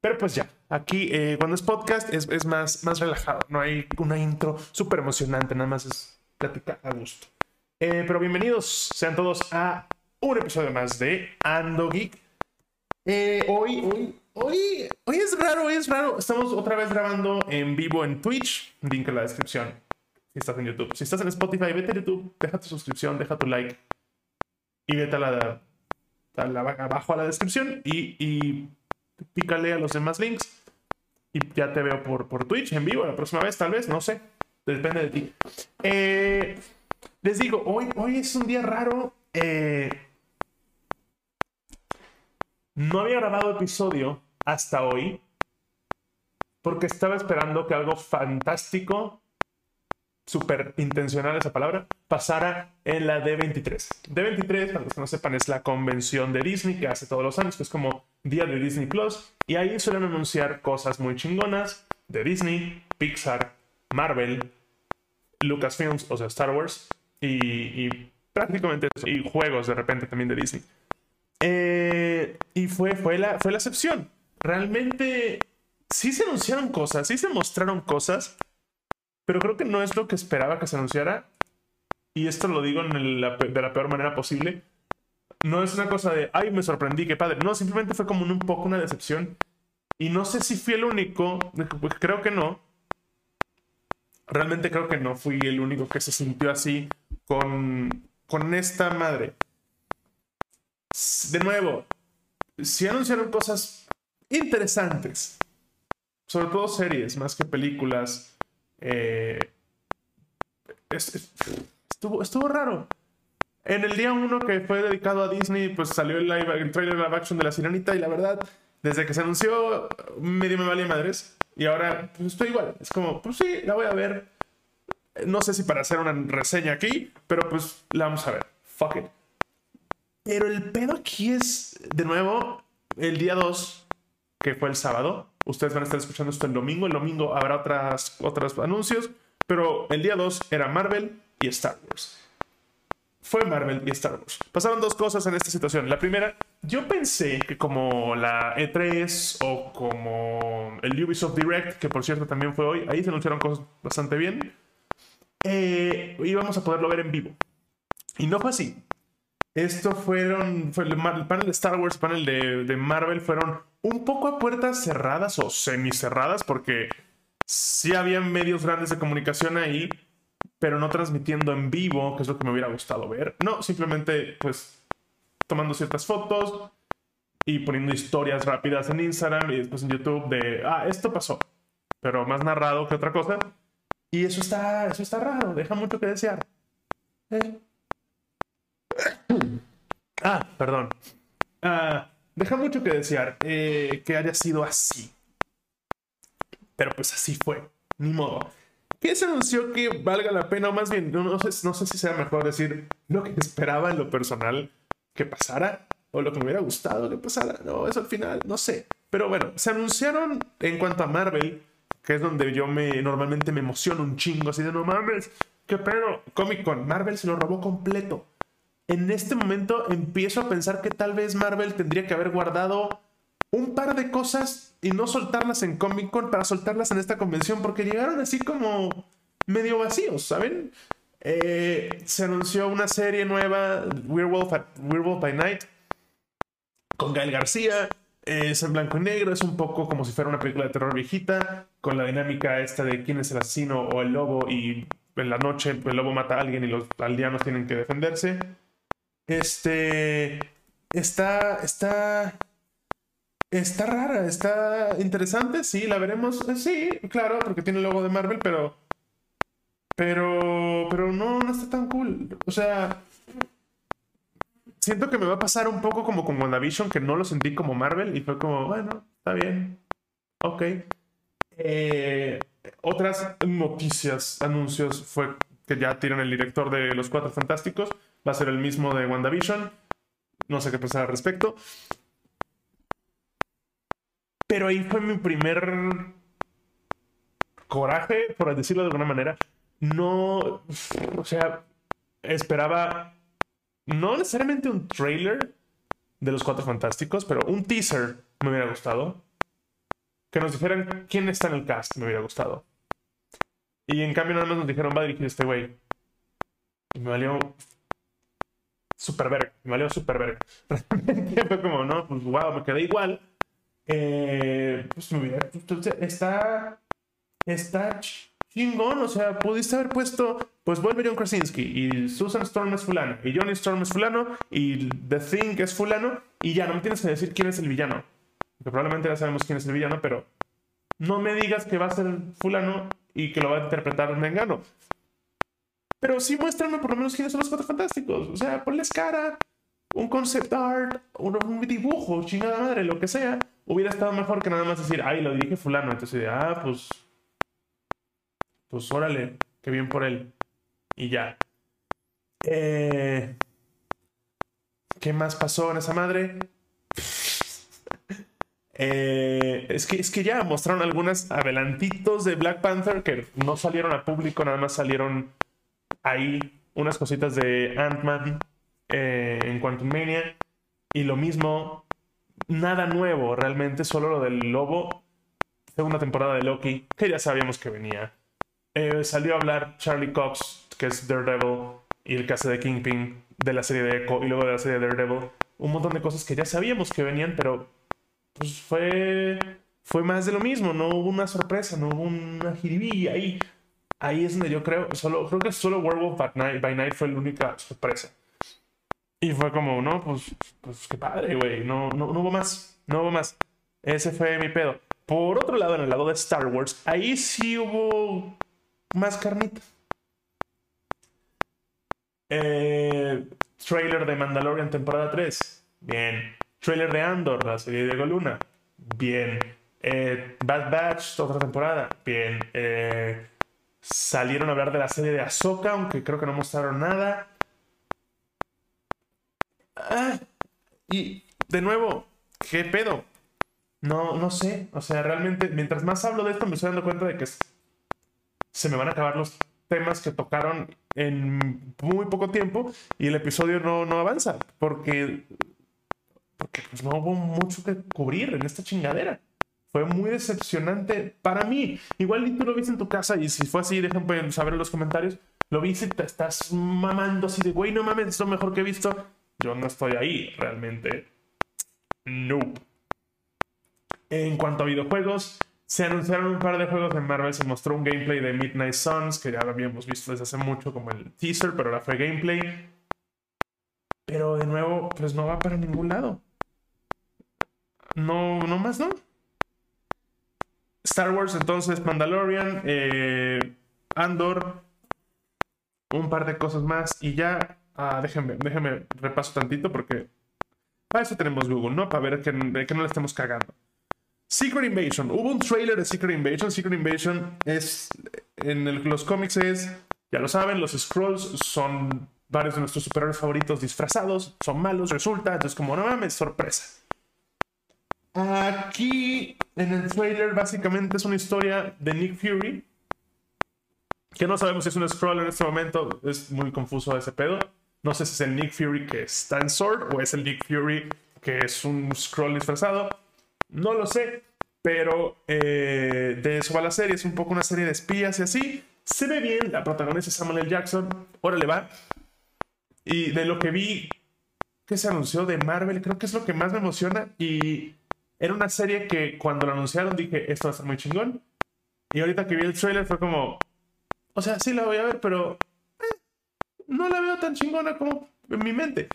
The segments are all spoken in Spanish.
Pero pues ya, aquí eh, cuando es podcast es, es, más, más relajado, no hay una intro súper emocionante, nada más es plática a gusto. Eh, pero bienvenidos sean todos a un episodio más de Ando Geek. Eh, hoy, hoy, hoy, hoy es raro, hoy es raro. Estamos otra vez grabando en vivo en Twitch, link en la descripción. Si estás en YouTube. Si estás en Spotify, vete a YouTube, deja tu suscripción, deja tu like y vete a la, a la abajo a la descripción y, y pícale a los demás links y ya te veo por, por Twitch en vivo la próxima vez, tal vez, no sé, depende de ti. Eh, les digo, hoy, hoy es un día raro. Eh, no había grabado episodio hasta hoy porque estaba esperando que algo fantástico, súper intencional esa palabra, pasara en la D23. D23, para los que no sepan, es la convención de Disney que hace todos los años, que es como día de Disney Plus, y ahí suelen anunciar cosas muy chingonas de Disney, Pixar, Marvel, Lucasfilms, o sea, Star Wars, y, prácticamente eso, y juegos de repente también de Disney. Eh, y fue, fue, la, fue la excepción. Realmente sí se anunciaron cosas, sí se mostraron cosas, pero creo que no es lo que esperaba que se anunciara. Y esto lo digo en la, de la peor manera posible no es una cosa de, ay, me sorprendí, qué padre. No, simplemente fue como un, poco una decepción. Y no sé si fui el único, pues creo que no. Realmente creo que no fui el único que se sintió así con, con esta madre. De nuevo, si anunciaron cosas interesantes, sobre todo series, más que películas. Eh, estuvo, estuvo raro. En el día uno que fue dedicado a Disney, pues salió el, live, el trailer live action de La Sirenita y la verdad, desde que se anunció, medio me valía madres. Y ahora, pues estoy igual. Es como, pues sí, la voy a ver. No sé si para hacer una reseña aquí, pero pues la vamos a ver. Fuck it. Pero el pedo aquí es, de nuevo, el día 2, que fue el sábado. Ustedes van a estar escuchando esto el domingo. El domingo habrá otras, otros anuncios. Pero el día 2 era Marvel y Star Wars fue Marvel y Star Wars. Pasaron dos cosas en esta situación. La primera, yo pensé que como la E3 o como el Ubisoft Direct, que por cierto también fue hoy, ahí se anunciaron cosas bastante bien, eh, íbamos a poderlo ver en vivo. Y no fue así. Esto fueron, fue el, panel de Star Wars, el panel de, de Marvel fueron un poco a puertas cerradas o semicerradas porque sí había medios grandes de comunicación ahí, pero no transmitiendo en vivo, que es lo que me hubiera gustado ver. No, simplemente pues tomando ciertas fotos y poniendo historias rápidas en Instagram y después en YouTube de, ah, esto pasó, pero más narrado que otra cosa. Y eso está, eso está raro, deja mucho que desear. Eh. Ah, perdón. Ah, deja mucho que desear eh, que haya sido así. Pero pues así fue, ni modo. ¿Qué se anunció que valga la pena? O más bien, no, sé, no sé si sea mejor decir lo que esperaba en lo personal que pasara o lo que me hubiera gustado que pasara. No, eso al final, no sé. Pero bueno, se anunciaron en cuanto a Marvel, que es donde yo me normalmente me emociono un chingo, así de no mames, qué pedo. Comic Con, Marvel se lo robó completo. En este momento empiezo a pensar que tal vez Marvel tendría que haber guardado un par de cosas y no soltarlas en Comic Con para soltarlas en esta convención, porque llegaron así como medio vacíos, ¿saben? Eh, se anunció una serie nueva, Werewolf, by Night, con Gael García. Es en blanco y negro, es un poco como si fuera una película de terror viejita, con la dinámica esta de quién es el asesino o el lobo y en la noche el lobo mata a alguien y los aldeanos tienen que defenderse. Este... Está... Está... Está rara, está interesante, sí, la veremos. Eh, sí, claro, porque tiene el logo de Marvel, pero. Pero. Pero no, no está tan cool. O sea. Siento que me va a pasar un poco como con WandaVision, que no lo sentí como Marvel y fue como, bueno, está bien. Ok. Eh, otras noticias, anuncios, fue que ya tiran el director de Los Cuatro Fantásticos. Va a ser el mismo de WandaVision. No sé qué pensar al respecto. Pero ahí fue mi primer coraje, por decirlo de alguna manera. No, o sea, esperaba no necesariamente un trailer de los Cuatro Fantásticos, pero un teaser me hubiera gustado. que nos dijeran quién está en el cast, me hubiera gustado. Y en cambio nada más nos dijeron, va a dirigir este güey. Y me valió super verga, me valió super verga. Fue como, no, pues wow, me quedé igual. Eh, pues está, está chingón, o sea, pudiste haber puesto, pues vuelve John Krasinski y Susan Storm es fulano y Johnny Storm es fulano y The Thing es fulano y ya no me tienes que decir quién es el villano. Porque probablemente ya sabemos quién es el villano, pero no me digas que va a ser fulano y que lo va a interpretar Mengano. Pero sí muéstrame por lo menos quiénes son los cuatro fantásticos. O sea, ponles cara, un concept art, un, dibujo, chingada madre, lo que sea. Hubiera estado mejor que nada más decir, ay, lo dirige fulano. Entonces, ah, pues... Pues órale, qué bien por él. Y ya. Eh, ¿Qué más pasó en esa madre? Eh, es, que, es que ya mostraron algunos adelantitos de Black Panther que no salieron a público, nada más salieron ahí unas cositas de Ant-Man eh, en Quantum Mania. Y lo mismo, nada nuevo realmente, solo lo del lobo. Segunda temporada de Loki, que ya sabíamos que venía. Eh, salió a hablar Charlie Cox, que es Daredevil, y el caso de Kingpin de la serie de Echo y luego de la serie de Daredevil. Un montón de cosas que ya sabíamos que venían, pero pues fue, fue más de lo mismo, no hubo una sorpresa, no hubo una jiribilla ahí. Ahí es donde yo creo, solo, creo que solo Werewolf by Night, by Night fue la única sorpresa. Y fue como, no, pues, pues qué padre, güey, no, no, no hubo más, no hubo más. Ese fue mi pedo. Por otro lado, en el lado de Star Wars, ahí sí hubo más carnita. Eh, trailer de Mandalorian temporada 3. Bien. Trailer de Andor, la serie de Diego Luna. Bien. Eh, Bad Batch, otra temporada. Bien. Eh, salieron a hablar de la serie de Ahsoka, aunque creo que no mostraron nada. Ah, y de nuevo, ¿qué pedo? No, no sé. O sea, realmente, mientras más hablo de esto, me estoy dando cuenta de que se me van a acabar los temas que tocaron en muy poco tiempo y el episodio no, no avanza. Porque porque pues, no hubo mucho que cubrir en esta chingadera. Fue muy decepcionante para mí. Igual ni tú lo viste en tu casa y si fue así, dejen saber en los comentarios. Lo viste y te estás mamando así de, güey, no mames, es lo mejor que he visto. Yo no estoy ahí, realmente. No. En cuanto a videojuegos, se anunciaron un par de juegos de Marvel. Se mostró un gameplay de Midnight Suns, que ya lo habíamos visto desde hace mucho como el teaser, pero ahora fue gameplay. Pero de nuevo, pues no va para ningún lado. No, no más, ¿no? Star Wars, entonces, Mandalorian, eh, Andor, un par de cosas más y ya. Ah, déjenme, déjenme repaso tantito porque para eso tenemos Google, ¿no? Para ver que, que no le estemos cagando. Secret Invasion. Hubo un trailer de Secret Invasion. Secret Invasion es. En los cómics es. Ya lo saben, los Scrolls son varios de nuestros superhéroes favoritos disfrazados. Son malos, resulta. Entonces, como no mames, sorpresa. Aquí en el trailer básicamente es una historia de Nick Fury. Que no sabemos si es un scroll en este momento. Es muy confuso ese pedo. No sé si es el Nick Fury que está en Sword o es el Nick Fury que es un scroll disfrazado. No lo sé. Pero eh, de eso va la serie. Es un poco una serie de espías y así. Se ve bien. La protagonista es Samuel L. Jackson. Órale va. Y de lo que vi que se anunció de Marvel, creo que es lo que más me emociona. Y era una serie que cuando lo anunciaron dije, esto va a ser muy chingón. Y ahorita que vi el trailer fue como, o sea, sí la voy a ver, pero eh, no la veo tan chingona como en mi mente.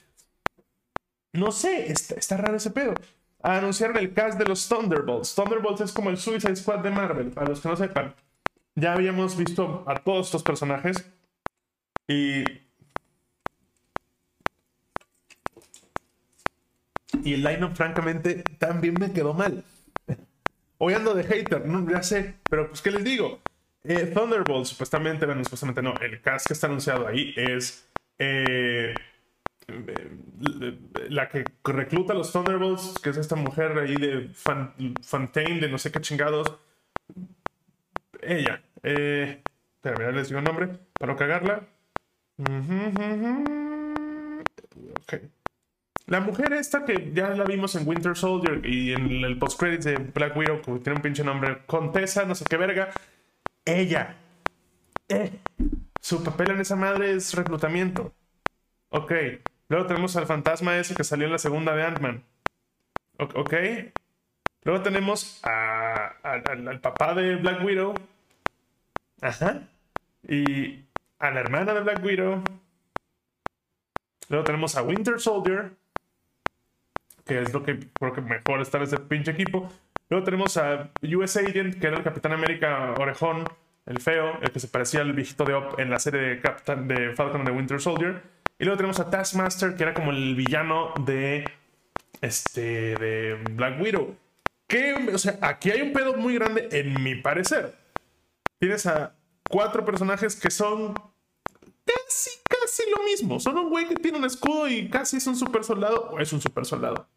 No sé, está, raro ese pedo. Anunciaron el cast de los Thunderbolts. Thunderbolts es como el Suicide Squad de Marvel, para los que no sepan. Ya habíamos visto a todos estos personajes. Y y el line francamente, también me quedó mal. Hoy ando de hater, no, ya sé, pero pues, ¿qué les digo? Eh, Thunderbolt, supuestamente, bueno, supuestamente no, el cast que está anunciado ahí es eh, la que recluta a los Thunderbolts, que es esta mujer ahí de Fontaine, de no sé qué chingados. Ella. Eh, espera, les digo el nombre, para no cagarla. Ok. La mujer esta que ya la vimos en Winter Soldier y en el post-credit de Black Widow, que tiene un pinche nombre, Contesa, no sé qué verga. Ella. Eh. Su papel en esa madre es reclutamiento. Ok. Luego tenemos al fantasma ese que salió en la segunda de Ant-Man. Ok. Luego tenemos al papá de Black Widow. Ajá. Y a la hermana de Black Widow. Luego tenemos a Winter Soldier que es lo que creo que mejor está en ese pinche equipo. Luego tenemos a US Agent, que era el Capitán América Orejón, el feo, el que se parecía al viejito de Op en la serie de, Captain, de Falcon and the Winter Soldier. Y luego tenemos a Taskmaster, que era como el villano de, este, de Black Widow. Que, o sea, aquí hay un pedo muy grande, en mi parecer. Tienes a cuatro personajes que son casi, casi lo mismo. Son un güey que tiene un escudo y casi es un super soldado o es un super soldado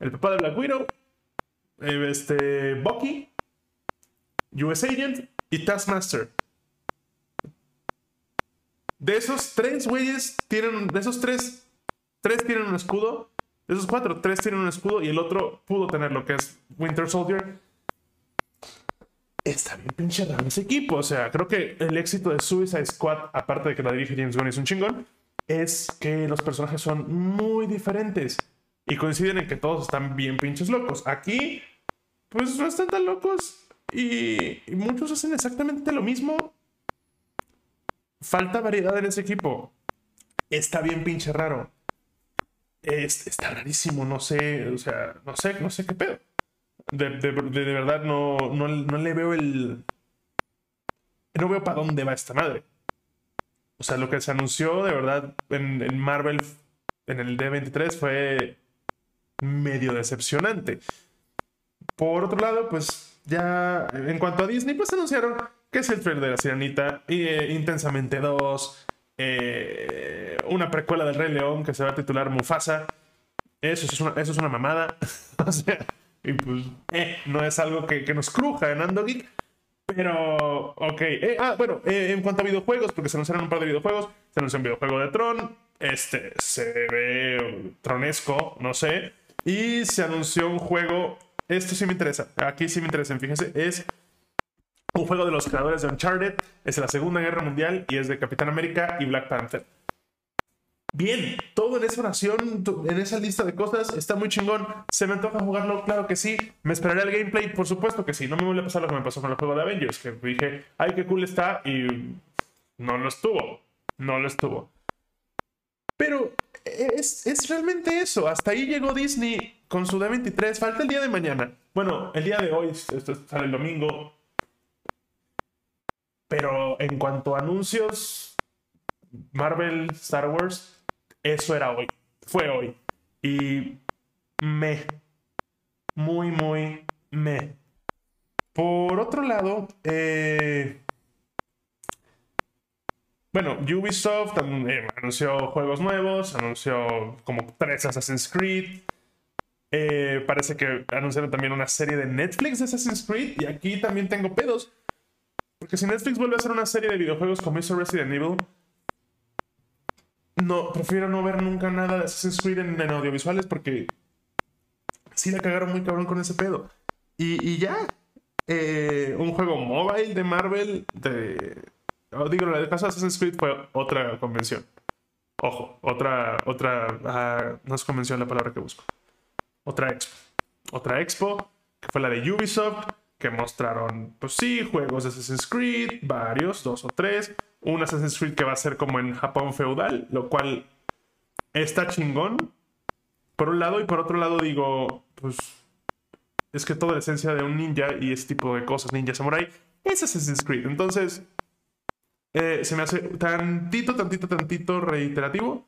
el papá de Black Widow, eh, este, Bucky, US Agent y Taskmaster. De esos tres güeyes tienen, de esos tres, tres tienen un escudo. De esos cuatro, tres tienen un escudo y el otro pudo tener lo que es Winter Soldier. Está bien pinche raro ese equipo. O sea, creo que el éxito de Suicide Squad, aparte de que la dirige James Gunn es un chingón, es que los personajes son muy diferentes y coinciden en que todos están bien pinches locos. Aquí, pues no están tan locos y, muchos hacen exactamente lo mismo. Falta variedad en ese equipo. Está bien pinche raro. está rarísimo, no sé, o sea, no sé, no sé qué pedo. De, verdad no, no, le veo el... No veo para dónde va esta madre. O sea, lo que se anunció de verdad en Marvel en el D23 fue medio decepcionante. Por otro lado, pues ya en cuanto a Disney, pues anunciaron que es el trailer de la Sirenita, eh, Intensamente 2, eh, una precuela del Rey León que se va a titular Mufasa. Eso es una, eso es una mamada. o sea, y pues eh, no es algo que, que nos cruja en Ando Geek. Pero, ok. ah, bueno, en cuanto a videojuegos, porque se anunciaron un par de videojuegos, se anunció un videojuego de Tron. Este se ve tronesco, no sé. Y se anunció un juego. Esto sí me interesa. Aquí sí me interesa. Fíjense, es un juego de los creadores de Uncharted. Es de la Segunda Guerra Mundial y es de Capitán América y Black Panther. Bien, todo en esa oración, en esa lista de cosas, está muy chingón. ¿Se me antoja jugarlo? Claro que sí. ¿Me esperaré al gameplay? Por supuesto que sí. No me vuelve a pasar lo que me pasó con el juego de Avengers, que dije, ay, qué cool está, y no lo estuvo. No lo estuvo. Pero es, es, realmente eso. Hasta ahí llegó Disney con su D23. Falta el día de mañana. Bueno, el día de hoy, esto sale el domingo. Pero en cuanto a anuncios, Marvel, Star Wars, eso era hoy. Fue hoy. Y me. Muy, muy me. Por otro lado, eh, bueno, Ubisoft eh, anunció juegos nuevos, anunció como tres Assassin's Creed. Eh, parece que anunciaron también una serie de Netflix de Assassin's Creed. Y aquí también tengo pedos. Porque si Netflix vuelve a hacer una serie de videojuegos como hizo Resident Evil, no, prefiero no ver nunca nada de Assassin's Creed en, audiovisuales porque sí la cagaron muy cabrón con ese pedo. Y, ya, eh, un juego mobile de Marvel, de, Oh, digo, el caso de Assassin's Creed fue otra convención. Ojo, otra, otra, ah, no es convención la palabra que busco. Otra expo. Otra expo, que fue la de Ubisoft, que mostraron, pues sí, juegos de Assassin's Creed, varios, dos o tres. Un Assassin's Creed que va a ser como en Japón feudal, lo cual está chingón. Por un lado, y por otro lado digo, pues es que toda la esencia de un ninja y ese tipo de cosas, ninja samurai, es Assassin's Creed. Entonces, eh, se me hace tantito, tantito, tantito reiterativo.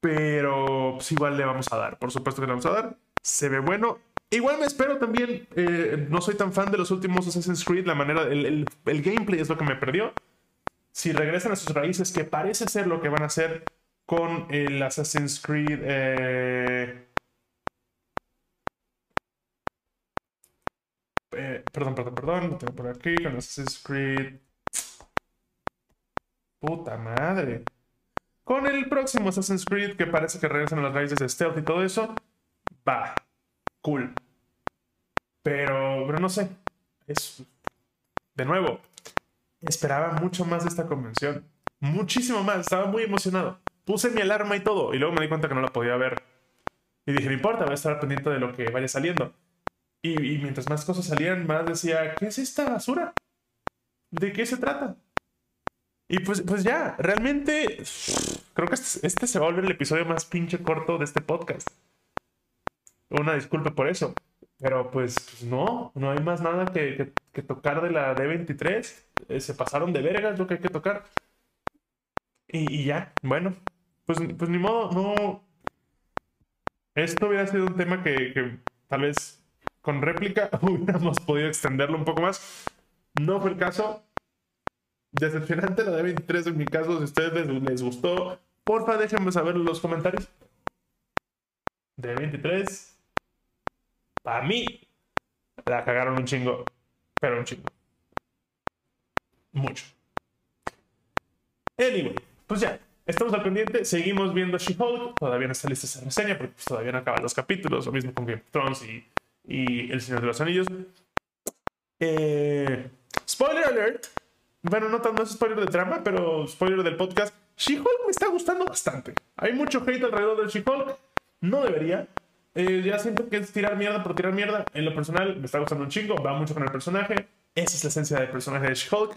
Pero pues, igual le vamos a dar. Por supuesto que le vamos a dar. Se ve bueno. Igual me espero también. Eh, no soy tan fan de los últimos Assassin's Creed. La manera. El, gameplay es lo que me perdió. Si regresan a sus raíces, que parece ser lo que van a hacer con el Assassin's Creed. Eh, perdón, perdón, perdón. Lo tengo por aquí. Con Assassin's Creed. Puta madre. con el próximo Assassin's Creed que parece que regresan a las raíces de stealth y todo eso, va, cool. Pero, pero no sé, es, de nuevo, esperaba mucho más de esta convención. Muchísimo más, estaba muy emocionado. Puse mi alarma y todo, y luego me di cuenta que no la podía ver. Y dije, no importa, voy a estar pendiente de lo que vaya saliendo. Y, y mientras más cosas salían, más decía, ¿qué es esta basura? ¿De qué se trata? Y pues, pues ya, realmente creo que este, este, se va a volver el episodio más pinche corto de este podcast. Una disculpa por eso. Pero pues, no, no hay más nada que, que, tocar de la D23. Eh, se pasaron de vergas lo que hay que tocar. Y, y, ya, bueno, pues, pues ni modo, no. Esto hubiera sido un tema que, que tal vez con réplica hubiéramos podido extenderlo un poco más. No fue el caso decepcionante la de 23 en mi caso. Si a ustedes les, gustó, porfa, déjenme saber en los comentarios. De 23, para mí, la cagaron un chingo, pero un chingo. Mucho. Anyway, pues ya, estamos al pendiente, seguimos viendo She-Hulk, todavía no está lista esa reseña porque pues, todavía no acaban los capítulos, lo mismo con Game of Thrones y, y El Señor de los Anillos. Eh, spoiler alert, bueno, no, no es spoiler de trama, pero spoiler del podcast. She-Hulk me está gustando bastante. Hay mucho hate alrededor del She-Hulk. No debería. Eh, ya siento que es tirar mierda por tirar mierda. En lo personal, me está gustando un chingo. Va mucho con el personaje. Esa es la esencia del personaje de She-Hulk.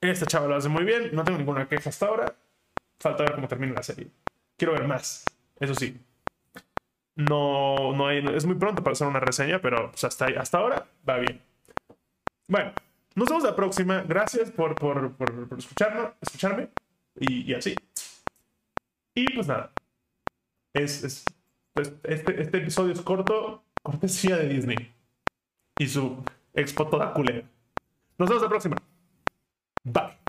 Esta chava lo hace muy bien. No tengo ninguna queja hasta ahora. Falta ver cómo termina la serie. Quiero ver más. Eso sí. No, no hay, es muy pronto para hacer una reseña, pero pues, hasta, hasta ahora va bien. Bueno, nos vemos la próxima. Gracias por, por, por, escucharnos, escucharme y, así. Y pues nada. Es, es pues, este, este, episodio es corto, cortesía de Disney. Y su expo toda culera. Nos vemos la próxima. Bye.